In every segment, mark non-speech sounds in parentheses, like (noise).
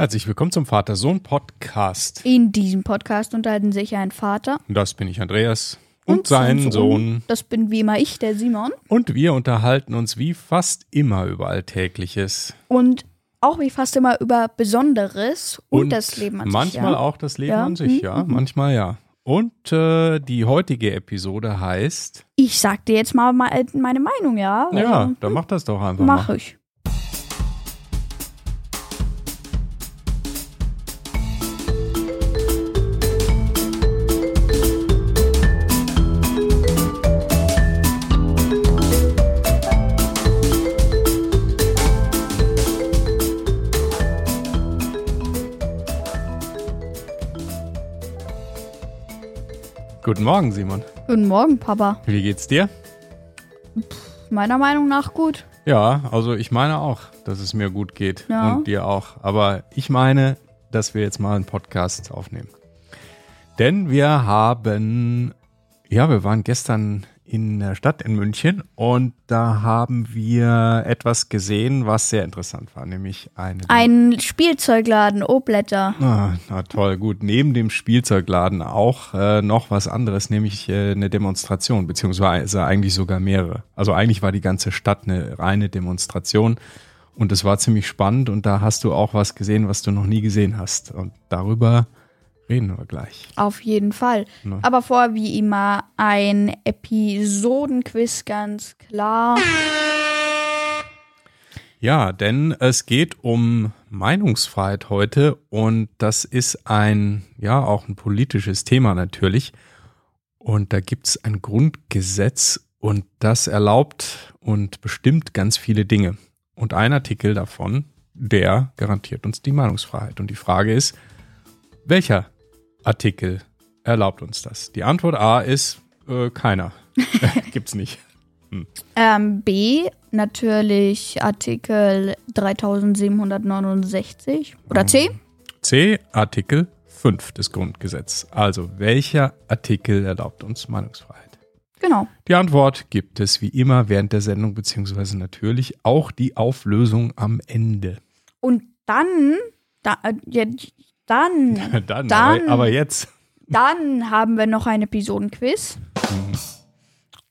Herzlich willkommen zum Vater-Sohn-Podcast. In diesem Podcast unterhalten sich ein Vater Das bin ich, Andreas. Und, sein Sohn. Das bin wie immer ich, der Simon. Und wir unterhalten uns wie fast immer über Alltägliches. Und auch wie fast immer über Besonderes und, das Leben an sich. Manchmal ja. auch das Leben Ja. an sich, ja. Manchmal ja. Und äh, die heutige Episode heißt. Ich sag dir jetzt mal me- meine Meinung, ja? Ja, Also, dann mach das doch einfach mach mal. ich. Guten Morgen, Simon. Guten Morgen, Papa. Wie geht's dir? Meiner Meinung nach gut. Ja, also ich meine auch, dass es mir gut geht. Ja. Und dir auch. Aber ich meine, dass wir jetzt mal einen Podcast aufnehmen. Denn wir haben, ja, wir waren gestern in der Stadt in München und da haben wir etwas gesehen, was sehr interessant war, nämlich eine. Ein Spielzeugladen, O-Blätter. Ah, na toll, gut. Neben dem Spielzeugladen auch äh, noch was anderes, nämlich äh, eine Demonstration, beziehungsweise eigentlich sogar mehrere. Also eigentlich war die ganze Stadt eine reine Demonstration und es war ziemlich spannend und da hast du auch was gesehen, was du noch nie gesehen hast. Und darüber reden wir gleich. Auf jeden Fall. Ne. Aber vorher wie immer ein Episodenquiz, ganz klar. Ja, denn es geht um Meinungsfreiheit heute und das ist ein, ja, auch ein politisches Thema natürlich. Und da gibt's ein Grundgesetz und das erlaubt und bestimmt ganz viele Dinge. Und ein Artikel davon, der garantiert uns die Meinungsfreiheit. Und die Frage ist, welcher Artikel erlaubt uns das? Die Antwort A ist äh, keiner. (laughs) (laughs) Gibt's nicht. Ähm, B, natürlich Artikel 3769. Oder C? C, Artikel 5 des Grundgesetzes. Also, welcher Artikel erlaubt uns Meinungsfreiheit? Genau. Die Antwort gibt es wie immer während der Sendung, beziehungsweise natürlich auch die Auflösung am Ende. Und dann, da, äh, dann, (laughs) Dann, Dann- Aber, aber jetzt. dann haben wir noch ein Episodenquiz.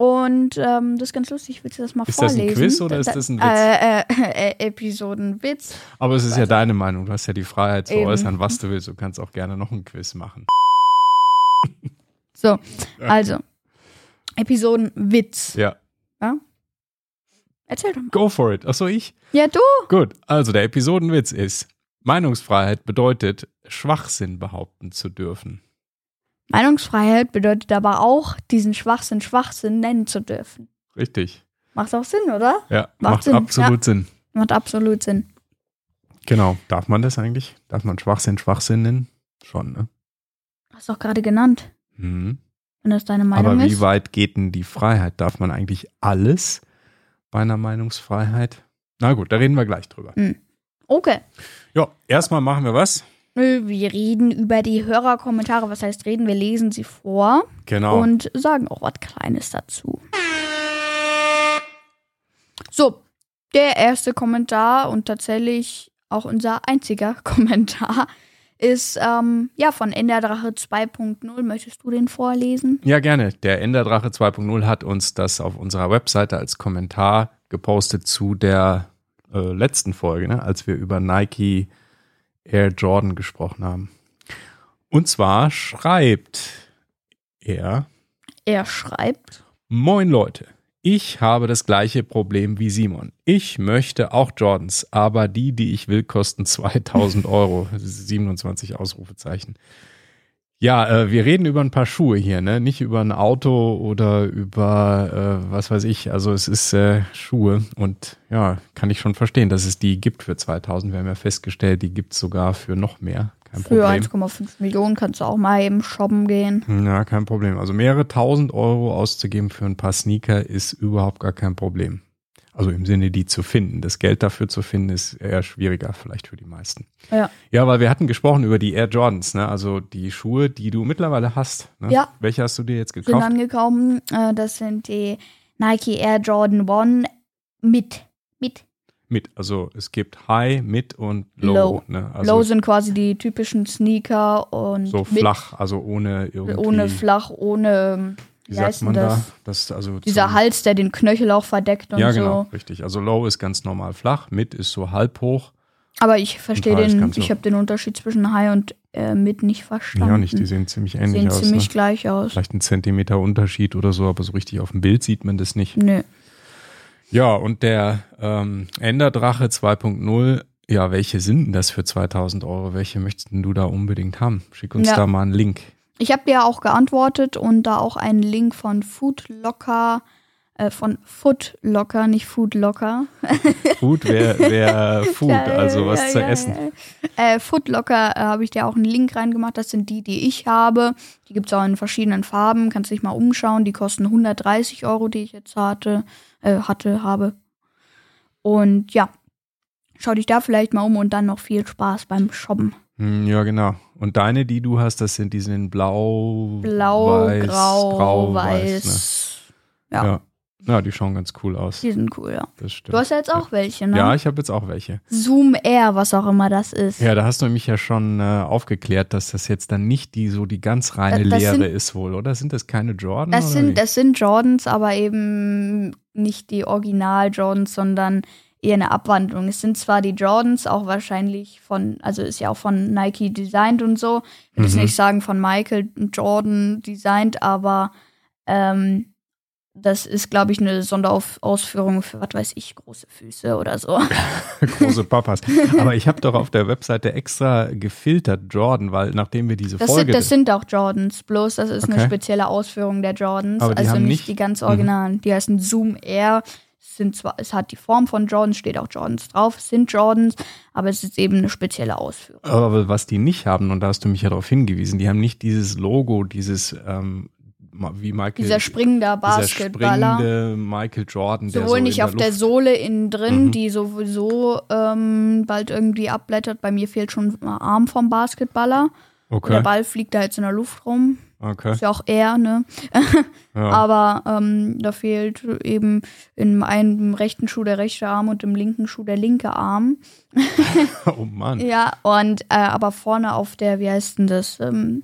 Und ähm, das ist ganz lustig, willst du das mal Ist das vorlesen? ein Quiz oder ist Da- das ein Witz? Äh, äh, äh, Episodenwitz. Aber es ist ja deine Meinung. Du hast ja die Freiheit zu Eben. äußern, was du willst. Du kannst auch gerne noch einen Quiz machen. So, also, Episodenwitz. Ja, Erzähl doch mal. go for it. Achso, ich? Ja, du? Gut. Also, der Episodenwitz ist, Meinungsfreiheit bedeutet, Schwachsinn behaupten zu dürfen. Meinungsfreiheit bedeutet aber auch, diesen Schwachsinn Schwachsinn nennen zu dürfen. Richtig. Macht auch Sinn, oder? Ja, Macht macht, Sinn, absolut Sinn. Macht absolut Sinn. Genau. Darf man das eigentlich? Darf man Schwachsinn Schwachsinn nennen? Schon, ne? Hast du doch gerade genannt, Mhm. wenn das deine Meinung Aber wie ist. weit geht denn die Freiheit? Darf man eigentlich alles bei einer Meinungsfreiheit? Na gut, da reden wir gleich drüber. Okay. Ja, erstmal machen wir was? Nö, Wir reden über die Hörerkommentare. Was heißt reden? Wir lesen sie vor Genau. und sagen auch was Kleines dazu. So, der erste Kommentar und tatsächlich auch unser einziger (laughs) Kommentar ist ähm, ja von Enderdrache 2.0. Möchtest du den vorlesen? ja, gerne. Der Enderdrache 2.0 hat uns das auf unserer Webseite als Kommentar gepostet zu der äh, letzten Folge, ne, als wir über Nike Air Jordan gesprochen haben. Und zwar schreibt er, Er schreibt. Moin Leute, ich habe das gleiche Problem wie Simon. Ich möchte auch Jordans, aber die, die ich will, kosten (laughs) 2000 Euro. 27 Ausrufezeichen. Ja, äh, wir reden über ein paar Schuhe hier, ne? Nicht über ein Auto oder über äh, was weiß ich. Also es ist äh, Schuhe und ja, kann ich schon verstehen, dass es die gibt für 2000. Wir haben ja festgestellt, die gibt es sogar für noch mehr. Kein Für Problem. 1,5 Millionen kannst du auch mal eben shoppen gehen. Ja, kein Problem. Also mehrere tausend Euro auszugeben für ein paar Sneaker ist überhaupt gar kein Problem. Also im Sinne, die zu finden. Das Geld dafür zu finden, ist eher schwieriger vielleicht für die meisten. Ja. Ja, weil wir hatten gesprochen über die Air Jordans, ne? Also die Schuhe, die du mittlerweile hast. Ne? Ja. Welche hast du dir jetzt Sind gekauft? angekommen. Äh, das sind die Nike Air Jordan 1 mit. Mit. Mit, also es gibt High, Mid und Low. Low. Ne? Also Low sind quasi die typischen Sneaker und so flach, also ohne irgendwie. ohne flach, ohne, Wie wie, sagt man das? da? Das, also Dieser Hals, der den Knöchel auch verdeckt und Ja, so. genau, richtig. Also Low ist ganz normal flach, Mid ist so halb hoch. Aber ich verstehe den, ich habe den Unterschied zwischen High und äh, Mid nicht verstanden. Ja, nicht, die sehen ziemlich ähnlich Sehen aus. ziemlich ne? gleich aus. Vielleicht ein Zentimeter Unterschied oder so, aber so richtig auf dem Bild sieht man das nicht. Nö. Ja, und der ähm, Enderdrache 2.0, ja, welche sind denn das für 2000 Euro? Welche möchtest du da unbedingt haben? Schick uns Ja. da mal einen Link. Ich habe dir auch geantwortet und da auch einen Link von Foodlocker, äh, von Foodlocker, nicht Foodlocker. (laughs) Food wäre wär Food, also was Ja, zu ja, essen. Äh, Foodlocker äh, habe ich dir auch einen Link reingemacht. Das sind die, die ich habe. Die gibt es auch in verschiedenen Farben. Kannst dich mal umschauen. Die kosten 130 Euro, die ich jetzt hatte, äh, hatte, habe. Und ja, schau dich da vielleicht mal um und dann noch viel Spaß beim Shoppen. Hm, Ja, genau. Und deine, die du hast, das sind die sind in blau, Blau, weiß, grau, grau, weiß. weiß. Ja. Ne? Ja. ja, die schauen ganz cool aus. Die sind cool, ja. Das stimmt. Du hast ja jetzt auch welche, ne? ja, ich habe jetzt auch welche. Zoom Air, was auch immer das ist. Ja, da hast du mich ja schon äh, aufgeklärt, dass das jetzt dann nicht die so die ganz reine Das- das Lehre sind- ist wohl, oder? Sind das keine Jordan? Das oder sind, wie? das sind Jordans, aber eben nicht die Original-Jordans, sondern eher eine Abwandlung. Es sind zwar die Jordans auch wahrscheinlich von, also ist ja auch von Nike designt und so. Ich will jetzt Mhm. nicht sagen von Michael Jordan designt, aber ähm, das ist, glaube ich, eine Sonderausführung für, was weiß ich, große Füße oder so. (laughs) große Papas. Aber ich habe doch auf der Webseite extra gefiltert Jordan, weil nachdem wir diese Das Folge sind, das sind auch Jordans, bloß das ist Okay. eine spezielle Ausführung der Jordans, also nicht nicht- die ganz Mhm. originalen. Die heißen Zoom Air. Es Sind zwar, es hat die Form von Jordans, steht auch Jordans drauf, es sind Jordans, aber es ist eben eine spezielle Ausführung. aber was die nicht haben, und da hast du mich ja darauf hingewiesen, die haben nicht dieses Logo, dieses ähm, wie Michael Dieser springende dieser Basketballer. springende Michael Jordan, der Sowohl so nicht in auf der Luft- Sohle innen drin, Mhm. die sowieso ähm, bald irgendwie abblättert. Bei mir fehlt schon ein Arm vom Basketballer. Und Der Okay, Ball fliegt da jetzt in der Luft rum. okay. Ist ja auch er, ne? (laughs) Ja. Aber ähm, da fehlt eben in einem rechten Schuh der rechte Arm und im linken Schuh der linke Arm. (laughs) Oh Mann. Ja, und äh, aber vorne auf der, wie heißt denn das? Ähm,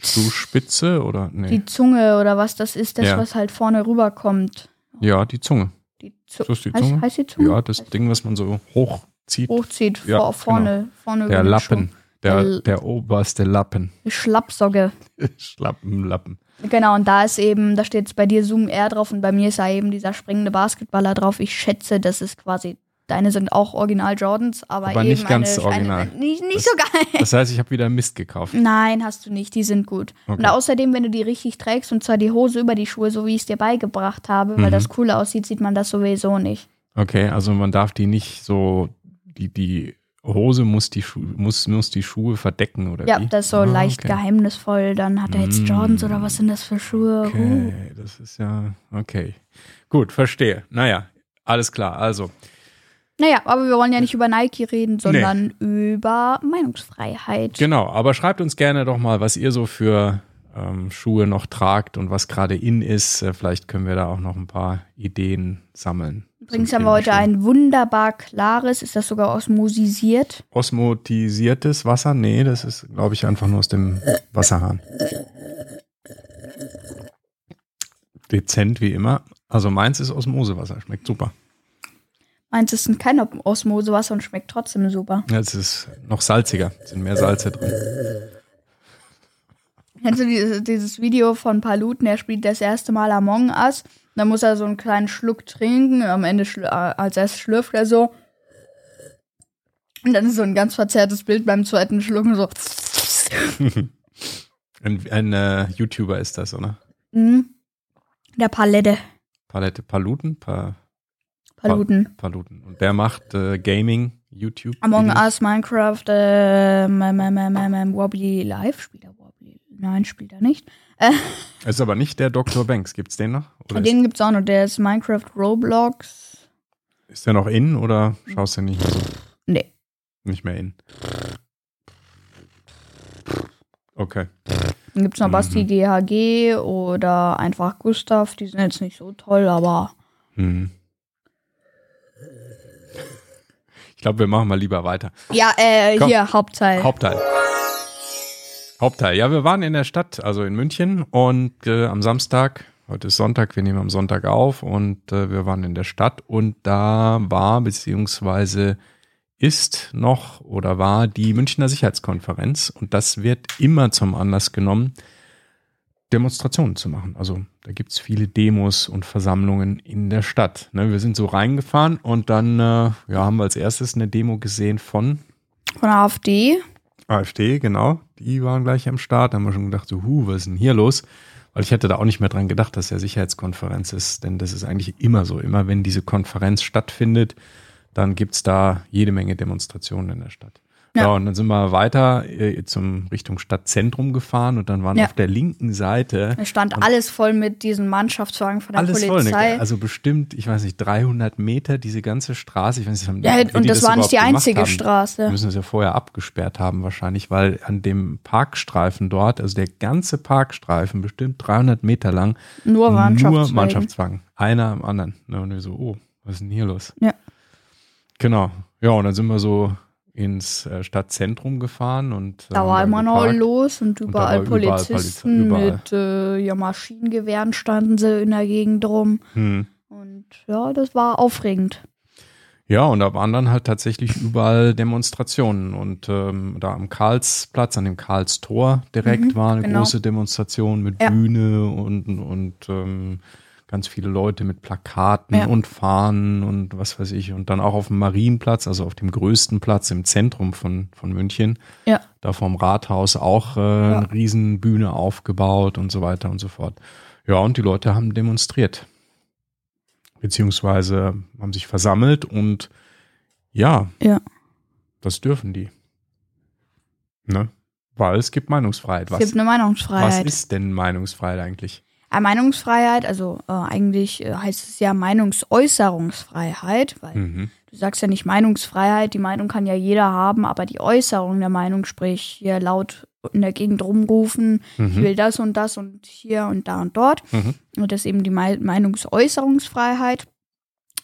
Schuhspitze oder? Nee. die Zunge oder was das ist, das, Ja. was halt vorne rüberkommt. ja, die Zunge. Die Zu So ist die heißt, Zunge? heißt die Zunge? Ja, das Ding, was man so hochzieht. Hochzieht, Ja, vor, vorne, vorne Der über den Lappen. Der, Der- der oberste Lappen. Schlappsocke. (laughs) Schlappenlappen. Genau, und da ist eben, da steht jetzt bei dir Zoom R drauf und bei mir ist da eben dieser springende Basketballer drauf. Ich schätze, das ist quasi, deine sind auch Original Jordans, aber, Aber eben nicht ganz eine, original. Eine, nicht nicht Das- so geil. Das heißt, ich habe wieder Mist gekauft. Nein, hast du nicht, die sind gut. Okay. Und außerdem, wenn du die richtig trägst, und zwar die Hose über die Schuhe, so wie ich es dir beigebracht habe, weil Mhm. das cool aussieht, sieht man das sowieso nicht. Okay, also man darf die nicht so, die, die Hose muss die, Schu muss, muss die Schuhe verdecken, oder Ja, wie? das ist so Ah, leicht okay. geheimnisvoll. Dann hat er jetzt Mm. Jordans oder was sind das für Schuhe? Uh. Okay, das ist ja, okay. Gut, verstehe. Naja, alles klar. Also, Naja, aber wir wollen ja nicht über Nike reden, sondern über Meinungsfreiheit. genau. Aber schreibt uns gerne doch mal, was ihr so für ähm, Schuhe noch tragt und was gerade in ist. Äh, Vielleicht können wir da auch noch ein paar Ideen sammeln. Übrigens haben wir heute ein wunderbar klares, ist das sogar osmosisiert? Osmotisiertes Wasser? Nee, das ist, glaube ich, einfach nur aus dem Wasserhahn. Dezent wie immer. Also meins ist Osmosewasser, schmeckt super. Meins ist kein Osmosewasser und schmeckt trotzdem super. Ja, Es ist noch salziger, es sind mehr Salze drin. Kennst du dieses, dieses Video von Paluten, der spielt das erste Mal Among Us? Dann muss er so einen kleinen Schluck trinken. Am Ende, äh, als erstes schlürft er so. Und dann ist so ein ganz verzerrtes Bild beim zweiten Schlucken so. (laughs) Ein, ein äh, YouTuber ist das, oder? Mhm. Der Palette. Palette Paluten? Pa Paluten. Paluten. Und der macht äh, Gaming, YouTube. Among Videos. Us, Minecraft, äh, Wobbly Live. Spielt er Wobbly? Nein, spielt er nicht. (laughs) Ist aber nicht der Dr. Banks. Gibt's den noch? Oder Den gibt's auch noch. Der ist Minecraft Roblox. ist der noch in oder schaust du nicht? Nee. Nicht mehr in. Okay. Dann gibt's noch Mhm. Basti GHG oder einfach Gustav. Die sind jetzt nicht so toll, aber Hm. glaube, wir machen mal lieber weiter. Ja, äh, Komm. hier, Hauptteil. Hauptteil. Hauptteil. Ja, wir waren in der Stadt, also in München und äh, am Samstag, heute ist Sonntag, wir nehmen am Sonntag auf und äh, wir waren in der Stadt und da war beziehungsweise ist noch oder war die Münchner Sicherheitskonferenz und das wird immer zum Anlass genommen, Demonstrationen zu machen. Also da gibt's viele Demos und Versammlungen in der Stadt. Ne, wir sind so reingefahren und dann äh, ja, haben wir als erstes eine Demo gesehen von Von AfD. AfD, genau. Die waren gleich am Start. Da haben wir schon gedacht, so, hu, was ist denn hier los? Weil ich hätte da auch nicht mehr dran gedacht, dass ja Sicherheitskonferenz ist, denn das ist eigentlich immer so. Immer wenn diese Konferenz stattfindet, dann gibt's da jede Menge Demonstrationen in der Stadt. Ja, Ja. und dann sind wir weiter äh, zum Richtung Stadtzentrum gefahren und dann waren Ja. auf der linken Seite Da stand alles voll mit diesen Mannschaftswagen von der alles voll, Polizei. ne? also bestimmt, ich weiß nicht, 300 Meter diese ganze Straße. Ich weiß nicht, ja, und das, war nicht die einzige haben. Straße. Wir müssen es ja vorher abgesperrt haben wahrscheinlich, weil an dem Parkstreifen dort, also der ganze Parkstreifen, bestimmt 300 Meter lang, Nur Mannschaftswagen. nur Mannschaftswagen. Einer am anderen. Ne, Und wir so, oh, was ist denn hier los? Ja. Genau. Ja, und dann sind wir so ins äh, Stadtzentrum gefahren und äh, Da war immer noch los und überall überall Polizisten überall. mit äh, ja, Maschinengewehren standen sie in der Gegend rum. Hm. Und ja, das war aufregend. Ja, und da waren dann halt tatsächlich überall Demonstrationen. Und ähm, da am Karlsplatz, an dem Karlstor direkt Mhm, war eine genau. große Demonstration mit Ja. Bühne und, und ähm, ganz viele Leute mit Plakaten Ja. und Fahnen und was weiß ich. Und dann auch auf dem Marienplatz, also auf dem größten Platz im Zentrum von, von München, Ja. da vorm Rathaus auch äh, eine Riesenbühne aufgebaut und so weiter und so fort. Ja, und die Leute haben demonstriert. Beziehungsweise haben sich versammelt und ja, Ja. das dürfen die. Ne? Weil es gibt Meinungsfreiheit. Es Was, gibt eine was Meinungsfreiheit. ist denn Meinungsfreiheit eigentlich? Meinungsfreiheit, also äh, eigentlich äh, heißt es ja Meinungsäußerungsfreiheit, weil Mhm. du sagst ja nicht Meinungsfreiheit, die Meinung kann ja jeder haben, aber die Äußerung der Meinung, sprich hier laut in der Gegend rumrufen, ich Mhm. will das und das und hier und da und dort. Mhm. Und das ist eben die Mei- Meinungsäußerungsfreiheit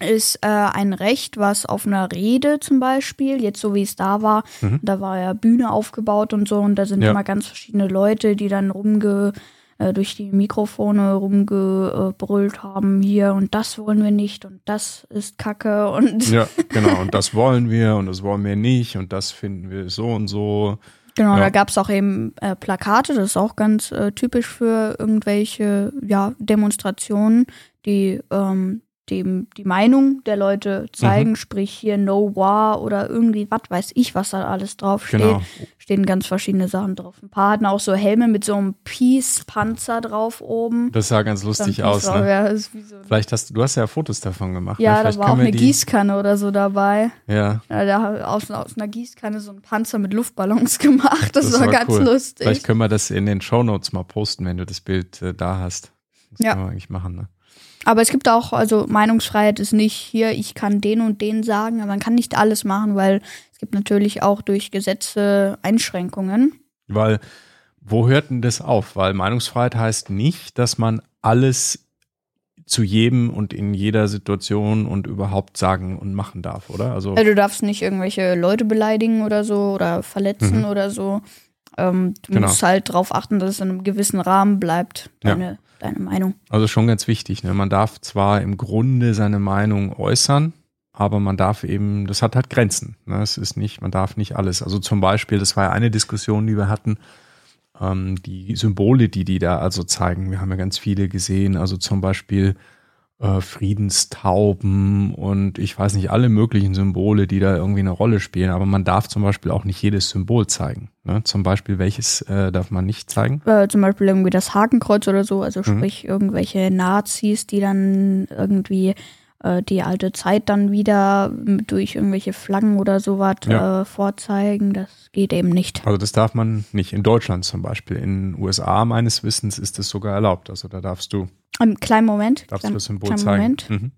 ist äh, ein Recht, was auf einer Rede zum Beispiel, jetzt so wie es da war, Mhm. da war ja Bühne aufgebaut und so und da sind Ja. immer ganz verschiedene Leute, die dann rumge äh, durch die Mikrofone rumgebrüllt haben, hier und das wollen wir nicht und das ist Kacke und (laughs) Ja, genau. Und das (laughs) wollen wir und das wollen wir nicht und das finden wir so und so. Genau, Ja. da gab es auch eben äh, Plakate, das ist auch ganz äh, typisch für irgendwelche ja, Demonstrationen, die ähm, dem die Meinung der Leute Mhm. zeigen, sprich hier No War oder irgendwie, was weiß ich, was da alles drauf steht. Genau. Stehen ganz verschiedene Sachen drauf. Ein paar hatten auch so Helme mit so einem Peace-Panzer drauf oben. Das sah ganz lustig aus, drauf, ne? ja, so, Vielleicht hast du, du hast ja Fotos davon gemacht. ja ne? da war auch eine die, Gießkanne oder so dabei. Ja, Ja, da aus, aus einer Gießkanne so ein Panzer mit Luftballons (laughs) gemacht. Das, Das war, war ganz cool. lustig. vielleicht können wir das in den Shownotes mal posten, wenn du das Bild äh, da hast. Das Ja. können wir eigentlich machen, ne? Aber es gibt auch, also Meinungsfreiheit ist nicht hier, ich kann den und den sagen, aber man kann nicht alles machen, weil es gibt natürlich auch durch Gesetze Einschränkungen. Weil, wo hört denn das auf? Weil Meinungsfreiheit heißt nicht, dass man alles zu jedem und in jeder Situation und überhaupt sagen und machen darf, oder? Also, Also du darfst nicht irgendwelche Leute beleidigen oder so oder verletzen Mhm. oder so. Ähm, du Genau. musst halt darauf achten, dass es in einem gewissen Rahmen bleibt, Ja. Deine, Meinung. also schon ganz wichtig. Ne? Man darf zwar im Grunde seine Meinung äußern, aber man darf eben, das hat halt Grenzen. Ne? Es ist nicht, man darf nicht alles. Also zum Beispiel, das war ja eine Diskussion, die wir hatten, ähm, die Symbole, die die da also zeigen. Wir haben ja ganz viele gesehen, also zum Beispiel äh, Friedenstauben und ich weiß nicht, alle möglichen Symbole, die da irgendwie eine Rolle spielen. Aber man darf zum Beispiel auch nicht jedes Symbol zeigen. Ne? Zum Beispiel, welches äh, darf man nicht zeigen? Äh, zum Beispiel irgendwie das Hakenkreuz oder so, also Mhm. sprich irgendwelche Nazis, die dann irgendwie äh, die alte Zeit dann wieder durch irgendwelche Flaggen oder sowas Ja. äh, vorzeigen. Das geht eben nicht. Also das darf man nicht in Deutschland zum Beispiel. In den USA meines Wissens ist das sogar erlaubt. Also da darfst du, Einen kleinen Moment. darfst klein, du das Symbol zeigen. Moment. Mhm.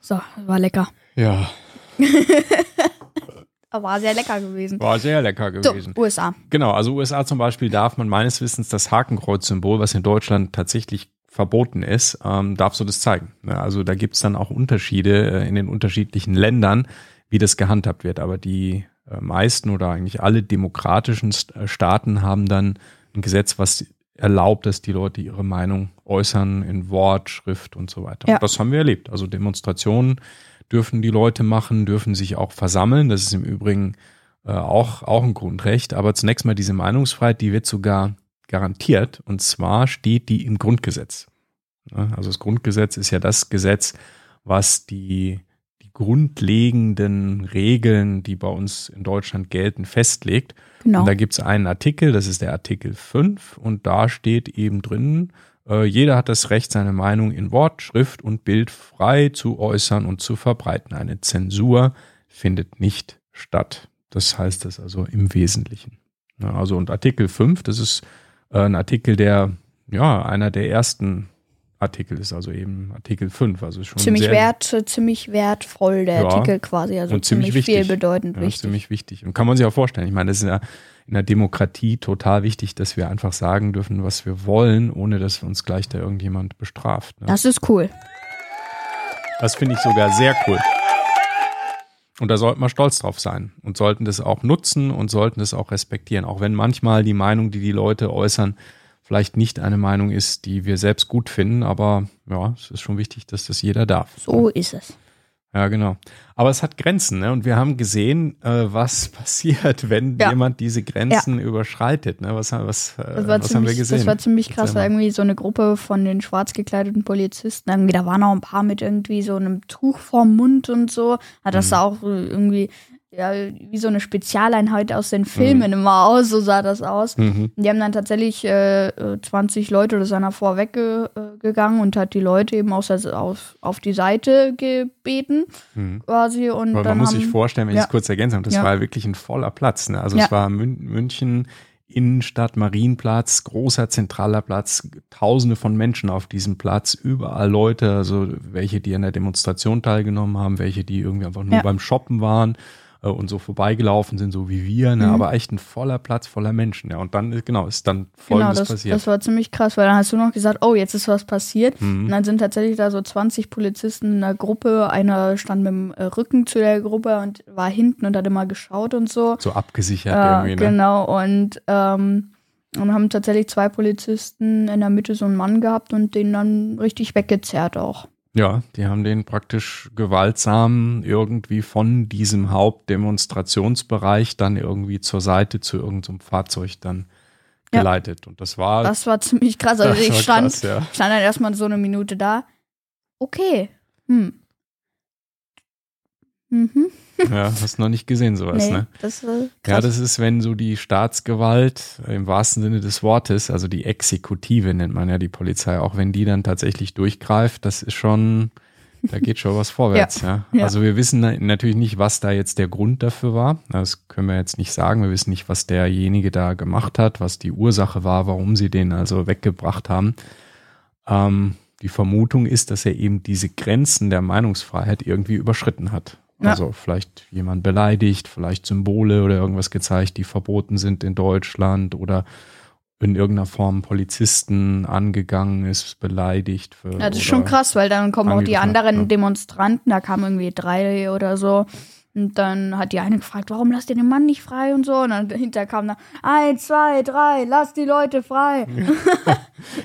So, war lecker. Ja. (laughs) War sehr lecker gewesen. War sehr lecker gewesen. So, USA. Genau, also USA zum Beispiel darf man meines Wissens das Hakenkreuz-Symbol, was in Deutschland tatsächlich verboten ist, ähm, darf so das zeigen. Also da gibt's dann auch Unterschiede äh, in den unterschiedlichen Ländern, wie das gehandhabt wird. Aber die äh, meisten oder eigentlich alle demokratischen äh, Staaten haben dann ein Gesetz, was erlaubt, dass die Leute ihre Meinung äußern in Wort, Schrift und so weiter. Ja. Und das haben wir erlebt. Also Demonstrationen dürfen die Leute machen, dürfen sich auch versammeln. Das ist im Übrigen äh, auch, auch ein Grundrecht. Aber zunächst mal diese Meinungsfreiheit, die wird sogar garantiert. Und zwar steht die im Grundgesetz. Also das Grundgesetz ist ja das Gesetz, was die, die grundlegenden Regeln, die bei uns in Deutschland gelten, festlegt. Genau. Und da gibt es einen Artikel, das ist der Artikel 5, und da steht eben drin, äh, jeder hat das Recht, seine Meinung in Wort, Schrift und Bild frei zu äußern und zu verbreiten. Eine Zensur findet nicht statt. Das heißt das also im Wesentlichen. Also und Artikel 5, das ist äh, ein Artikel, der ja einer der ersten Artikel ist, also eben Artikel 5. Also schon ziemlich wert, ziemlich wertvoll der Ja. Artikel quasi, also Und ziemlich ziemlich, viel wichtig. bedeutend Ja, wichtig. ziemlich wichtig. Und kann man sich auch vorstellen. Ich meine, das ist ja in der Demokratie total wichtig, dass wir einfach sagen dürfen, was wir wollen, ohne dass uns gleich da irgendjemand bestraft. Ne? Das ist cool. Das finde ich sogar sehr cool. Und da sollten wir stolz drauf sein und sollten das auch nutzen und sollten das auch respektieren. Auch wenn manchmal die Meinung, die die Leute äußern, vielleicht nicht eine Meinung ist, die wir selbst gut finden. Aber ja, es ist schon wichtig, dass das jeder darf. So ist es. Ja, genau. Aber es hat Grenzen, ne? Und wir haben gesehen, äh, was (laughs) passiert, wenn Ja. jemand diese Grenzen überschreitet. Ne? Was, was, äh, was haben wir ziemlich, gesehen? das war ziemlich krass, irgendwie so eine Gruppe von den schwarz gekleideten Polizisten, irgendwie, da waren auch ein paar mit irgendwie so einem Tuch vorm Mund und so. Ja, das Mhm. sah auch äh, irgendwie ja, wie so eine Spezialeinheit aus Mhm. den Filmen immer aus, so sah das aus. Mhm. Die haben dann tatsächlich äh, äh, 20 Leute oder so einer vorweggegangen und hat die Leute eben aus, der- auf, auf die Seite gebeten, Mhm. quasi. Und dann man muss haben, sich vorstellen, wenn ich Ja. es kurz ergänze, das Ja. war wirklich ein voller Platz. Ne? Also Ja. es war Mün München, Innenstadt, Marienplatz, großer zentraler Platz, tausende von Menschen auf diesem Platz, überall Leute, also welche, die an der Demonstration teilgenommen haben, welche, die irgendwie einfach nur beim Shoppen waren äh, und so vorbeigelaufen sind, so wie wir, ne? Mhm. aber echt ein voller Platz voller Menschen. Ja. Und dann, ist- genau, ist dann Genau, Folgendes das, passiert. das war ziemlich krass, weil dann hast du noch gesagt, oh, jetzt ist was passiert. Mhm. Und dann sind tatsächlich da so 20 Polizisten in der Gruppe. Einer stand mit dem äh, Rücken zu der Gruppe und war hinten und hat immer geschaut und so. so abgesichert Äh, irgendwie, ne? genau, und, ähm, und haben tatsächlich zwei Polizisten in der Mitte so einen Mann gehabt und den dann richtig weggezerrt auch. Ja, die haben den praktisch gewaltsam irgendwie von diesem Hauptdemonstrationsbereich dann irgendwie zur Seite zu irgendeinem Fahrzeug dann Ja. geleitet. Und das war, Das war ziemlich krass. Also (laughs) ich stand, krass, ja. stand dann erstmal so eine Minute da. Okay. Hm. Mhm. ja, hast noch nicht gesehen sowas, Nee, ne? das. Ja, das ist, wenn so die Staatsgewalt im wahrsten Sinne des Wortes, also die Exekutive nennt man ja die Polizei, auch wenn die dann tatsächlich durchgreift, das ist schon, da geht schon was (laughs) vorwärts, ja. ja. Also wir wissen na- natürlich nicht, was da jetzt der Grund dafür war. Das können wir jetzt nicht sagen. Wir wissen nicht, was derjenige da gemacht hat, was die Ursache war, warum sie den also weggebracht haben. Ähm, die Vermutung ist, dass er eben diese Grenzen der Meinungsfreiheit irgendwie überschritten hat. Ja. Also vielleicht jemand beleidigt, vielleicht Symbole oder irgendwas gezeigt, die verboten sind in Deutschland oder in irgendeiner Form Polizisten angegangen ist, beleidigt. Für, Ja, das ist schon krass, weil dann kommen auch die anderen ja. Demonstranten, da kamen irgendwie drei oder so. Und dann hat die eine gefragt, warum lasst ihr den Mann nicht frei und so. Und dann dahinter kam dann, eins, zwei, drei, lasst die Leute frei. (laughs)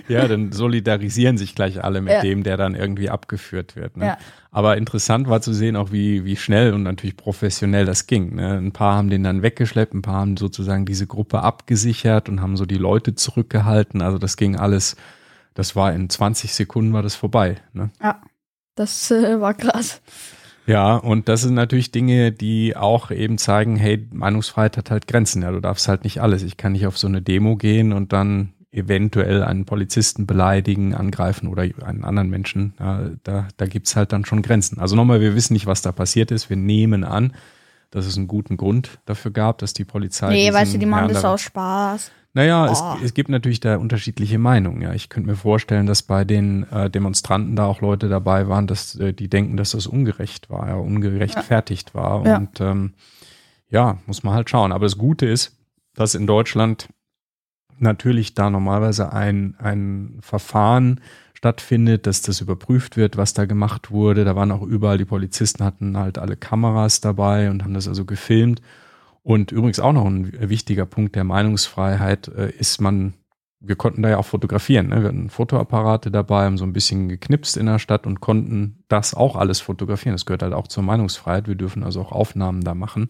Ja, dann solidarisieren sich gleich alle mit Ja. dem, der dann irgendwie abgeführt wird. Ne? Ja. Aber interessant war zu sehen auch, wie, wie schnell und natürlich professionell das ging. Ne? Ein paar haben den dann weggeschleppt, ein paar haben sozusagen diese Gruppe abgesichert und haben so die Leute zurückgehalten. Also das ging alles, das war in 20 Sekunden war das vorbei. Ne? Ja, das äh, war krass. Ja, und das sind natürlich Dinge, die auch eben zeigen, hey, Meinungsfreiheit hat halt Grenzen. Ja, du darfst halt nicht alles. Ich kann nicht auf so eine Demo gehen und dann eventuell einen Polizisten beleidigen, angreifen oder einen anderen Menschen. Ja, da da gibt's halt dann schon Grenzen. Also nochmal, wir wissen nicht, was da passiert ist. Wir nehmen an, dass es einen guten Grund dafür gab, dass die Polizei. Nee, weißt du, die machen das da- aus Spaß. Naja, Oh. es, es gibt natürlich da unterschiedliche Meinungen. Ja, ich könnte mir vorstellen, dass bei den äh, Demonstranten da auch Leute dabei waren, dass äh, die denken, dass das ungerecht war, ja, ungerechtfertigt war. Ja. Und ähm, ja, muss man halt schauen. Aber das Gute ist, dass in Deutschland natürlich da normalerweise ein, ein Verfahren stattfindet, dass das überprüft wird, was da gemacht wurde. Da waren auch überall, die Polizisten hatten halt alle Kameras dabei und haben das also gefilmt. Und übrigens auch noch ein wichtiger Punkt der Meinungsfreiheit äh, ist man, wir konnten da ja auch fotografieren. Ne? Wir hatten Fotoapparate dabei, haben so ein bisschen geknipst in der Stadt und konnten das auch alles fotografieren. Das gehört halt auch zur Meinungsfreiheit. Wir dürfen also auch Aufnahmen da machen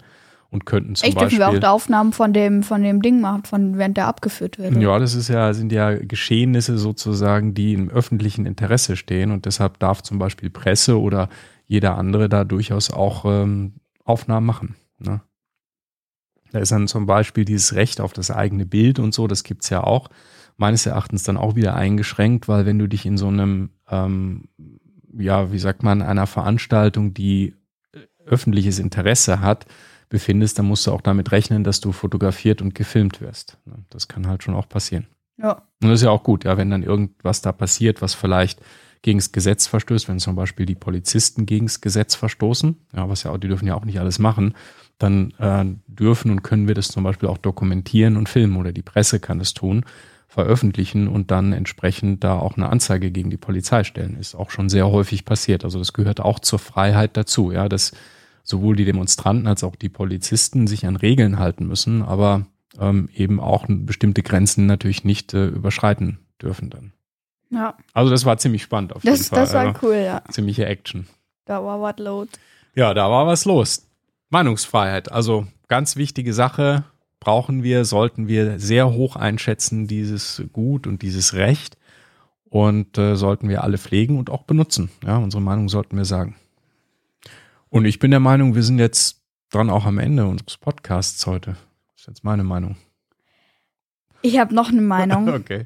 und könnten zum Echt, Beispiel. dürfen wir auch da Aufnahmen von dem, von dem Ding machen, von während der abgeführt wird. oder? Ja, das ist ja, sind ja Geschehnisse sozusagen, die im öffentlichen Interesse stehen und deshalb darf zum Beispiel Presse oder jeder andere da durchaus auch ähm, Aufnahmen machen. Ne? Da ist dann zum Beispiel dieses Recht auf das eigene Bild und so, das gibt's ja auch, meines Erachtens dann auch wieder eingeschränkt, weil wenn du dich in so einem, ähm, ja, wie sagt man, einer Veranstaltung, die äh, öffentliches Interesse hat, befindest, dann musst du auch damit rechnen, dass du fotografiert und gefilmt wirst. Ne? Das kann halt schon auch passieren. Ja. Und das ist ja auch gut, ja, wenn dann irgendwas da passiert, was vielleicht gegen das Gesetz verstößt, wenn zum Beispiel die Polizisten gegen das Gesetz verstoßen, ja, was ja auch, die dürfen ja auch nicht alles machen, dann äh, dürfen und können wir das zum Beispiel auch dokumentieren und filmen oder die Presse kann es tun, veröffentlichen und dann entsprechend da auch eine Anzeige gegen die Polizei stellen. Ist auch schon sehr häufig passiert. Also das gehört auch zur Freiheit dazu, ja, dass sowohl die Demonstranten als auch die Polizisten sich an Regeln halten müssen, aber ähm, eben auch bestimmte Grenzen natürlich nicht äh, überschreiten dürfen dann. Ja. Also das war ziemlich spannend auf jeden Das, Fall. das war also, cool, ja. ziemliche Action. Da war was los. Ja, da war was los. Meinungsfreiheit, also ganz wichtige Sache, brauchen wir, sollten wir sehr hoch einschätzen, dieses Gut und dieses Recht und äh, sollten wir alle pflegen und auch benutzen. Ja, unsere Meinung sollten wir sagen. Und ich bin der Meinung, wir sind jetzt dran auch am Ende unseres Podcasts heute. Das ist jetzt meine Meinung. Ich habe noch eine Meinung. (laughs) Okay.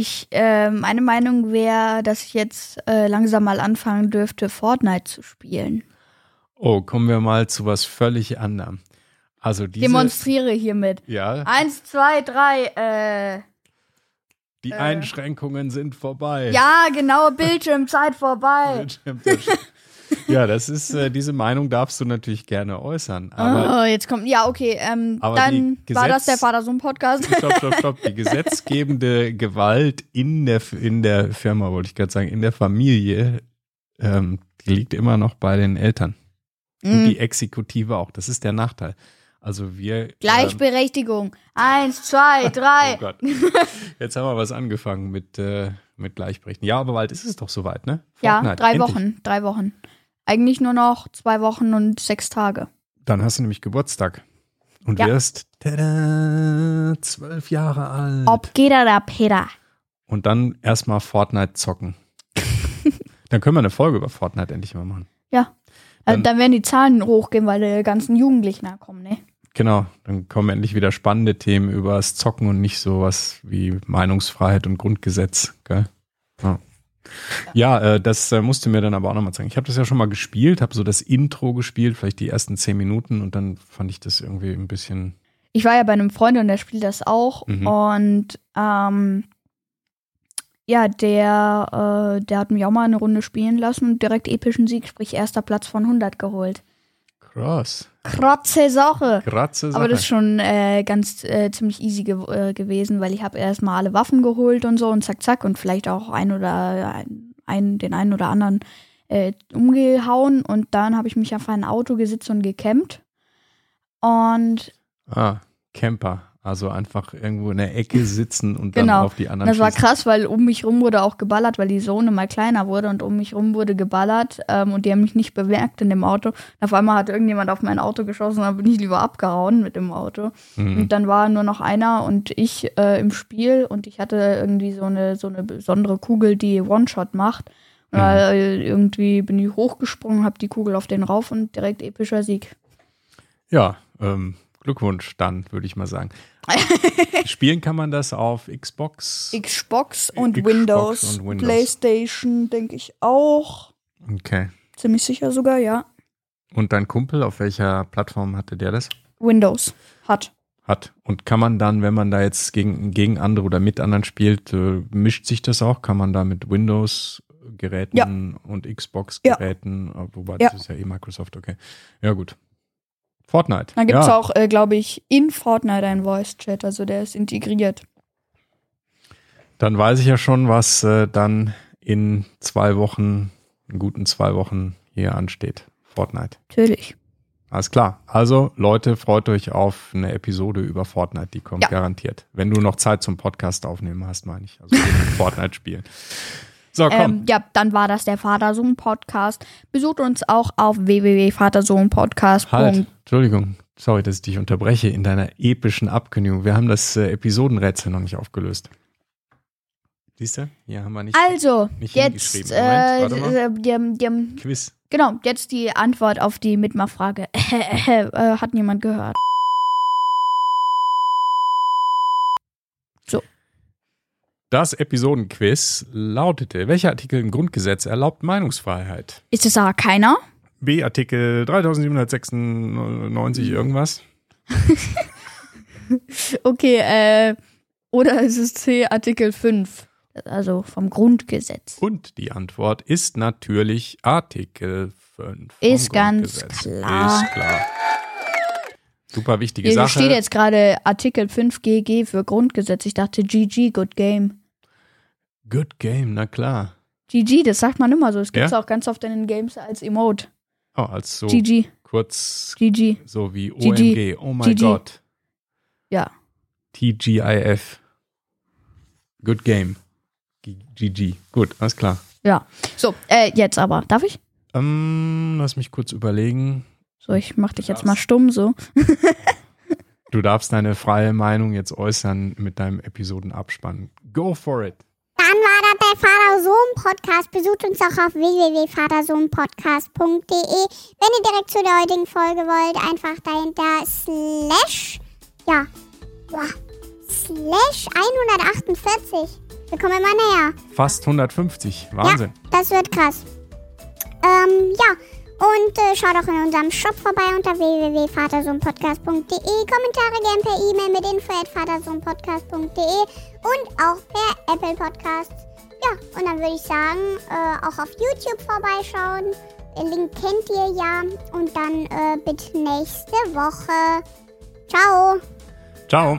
Ich, äh, meine Meinung wäre, dass ich jetzt äh, langsam mal anfangen dürfte, Fortnite zu spielen. Oh, kommen wir mal zu was völlig anderem. Also diese, Demonstriere hiermit. ja, Eins, zwei, drei, äh. die äh. Einschränkungen sind vorbei. Ja, genau, Bildschirmzeit vorbei. Ja, das ist, äh, diese Meinung darfst du natürlich gerne äußern. Aber oh, jetzt kommt, ja, okay, ähm, dann die war das Gesetz- der Vater-Sohn-Podcast. stopp, stopp, stopp. Die gesetzgebende Gewalt in der, in der Firma, wollte ich gerade sagen, in der Familie, ähm, die liegt immer noch bei den Eltern. Und Mhm. die Exekutive auch. Das ist der Nachteil. Also wir. Ähm, Gleichberechtigung. Eins, zwei, (laughs) oh drei. Gott. Jetzt haben wir was angefangen mit, äh, mit Gleichberechtigung. Ja, aber bald ist es doch soweit, ne? ja, Fortnite, drei endlich. Wochen, drei Wochen. Eigentlich nur noch zwei Wochen und sechs Tage. Dann hast du nämlich Geburtstag. Und Ja. wirst tada, zwölf Jahre alt. Ob geht er da, Peter? Und dann erstmal Fortnite zocken. (laughs) dann können wir eine Folge über Fortnite endlich mal machen. Ja. Also Dann- dann werden die Zahlen hochgehen, weil die ganzen Jugendlichen da kommen, ne? Genau, dann kommen endlich wieder spannende Themen über das Zocken und nicht sowas wie Meinungsfreiheit und Grundgesetz. Gell? Ja, äh, das äh, musste mir dann aber auch nochmal zeigen. Ich habe das ja schon mal gespielt, habe so das Intro gespielt, vielleicht die ersten zehn Minuten und dann fand ich das irgendwie ein bisschen. Ich war ja bei einem Freund und der spielt das auch. Mhm. Und ähm, ja, der, äh, der hat mich auch mal eine Runde spielen lassen und direkt epischen Sieg, sprich erster Platz von 100 geholt. Krass. Krotze Sache. Kratze Aber das ist schon äh, ganz äh, ziemlich easy ge äh, gewesen, weil ich habe erstmal alle Waffen geholt und so und zack, zack und vielleicht auch ein oder ein, ein, den einen oder anderen äh, umgehauen und dann habe ich mich auf ein Auto gesetzt und gecampt. Und Ah, Camper. Also einfach irgendwo in der Ecke sitzen und dann Genau. auf die anderen das war schießen. krass, weil um mich rum wurde auch geballert, weil die Zone mal kleiner wurde und um mich rum wurde geballert ähm, und die haben mich nicht bemerkt in dem Auto. Und auf einmal hat irgendjemand auf mein Auto geschossen, dann bin ich lieber abgehauen mit dem Auto. Mhm. Und dann war nur noch einer und ich äh, im Spiel und ich hatte irgendwie so eine, so eine besondere Kugel, die One-Shot macht. Mhm. äh, irgendwie bin ich hochgesprungen, habe die Kugel auf den rauf und direkt epischer Sieg. Ja, ähm, Glückwunsch dann, würde ich mal sagen. (laughs) Spielen kann man das auf Xbox. Xbox und Xbox Windows, und Windows. Playstation denke ich auch. Okay. Ziemlich sicher sogar, ja. Und dein Kumpel, auf welcher Plattform hatte der das? Windows hat. Hat. Und kann man dann, wenn man da jetzt gegen, gegen andere oder mit anderen spielt, äh, mischt sich das auch? Kann man da mit Windows-Geräten Ja. und Xbox-Geräten, äh, wobei Ja. das ist ja eh Microsoft, okay. Ja, gut. Fortnite. Dann gibt es ja. auch, äh, glaube ich, in Fortnite einen Voice-Chat, also der ist integriert. Dann weiß ich ja schon, was äh, dann in zwei Wochen, in guten zwei Wochen hier ansteht. Fortnite. Natürlich. Alles klar. Also, Leute, freut euch auf eine Episode über Fortnite, die kommt Ja. garantiert. Wenn du noch Zeit zum Podcast aufnehmen hast, meine ich. Also (laughs) Fortnite spielen. So, komm. Ähm, ja, dann war das der Vater-Sohn-Podcast. Besucht uns auch auf www.vatersohnpodcast. halt. Entschuldigung. Sorry, dass ich dich unterbreche in deiner epischen Abkündigung. Wir haben das äh, Episodenrätsel noch nicht aufgelöst. Siehst du? Hier haben wir nicht Also, Nicht jetzt, hingeschrieben. äh, Moment, warte äh, die, Quiz. genau, jetzt die Antwort auf die Mitmachfrage. (laughs) äh, hat niemand gehört. Das Episodenquiz lautete, welcher Artikel im Grundgesetz erlaubt Meinungsfreiheit? Ist es aber keiner? B, Artikel 3796 irgendwas. (laughs) Okay, äh, oder ist es C, Artikel 5? Also vom Grundgesetz. Und die Antwort ist natürlich Artikel 5. vom Ist ganz klar. Ist klar. Super wichtige Hier Sache. steht jetzt gerade Artikel 5 GG für Grundgesetz. Ich dachte GG, Good Game. Good game, na klar. GG, das sagt man immer so. Es gibt Ja? auch ganz oft in den Games als Emote. Oh, als so GG, kurz GG. so wie. OMG. Oh mein. Gott. Ja. TGIF. Good game. GG. Gut, alles klar. Ja. So, äh, jetzt aber. Darf ich? Ähm, lass mich kurz überlegen. So, ich mach dich jetzt mal stumm so. Du darfst deine freie Meinung jetzt äußern mit deinem Episodenabspann. Go for it. Dann war das der Vater-Sohn-Podcast. Besucht uns auch auf www.vatersohnpodcast.de. Wenn ihr direkt zu der heutigen Folge wollt, einfach dahinter slash, ja, boah, slash 148. Wir kommen immer näher. Fast 150. Wahnsinn. Ja, das wird krass. Ähm, ja. Und äh, schaut auch in unserem Shop vorbei unter www.vatersohnpodcast.de. Kommentare gern per E-Mail mit info.vatersohnpodcast.de und auch per Apple Podcasts. Ja, und dann würde ich sagen, äh, auch auf YouTube vorbeischauen. Den Link kennt ihr ja. Und dann äh, bis nächste Woche. Ciao. Ciao.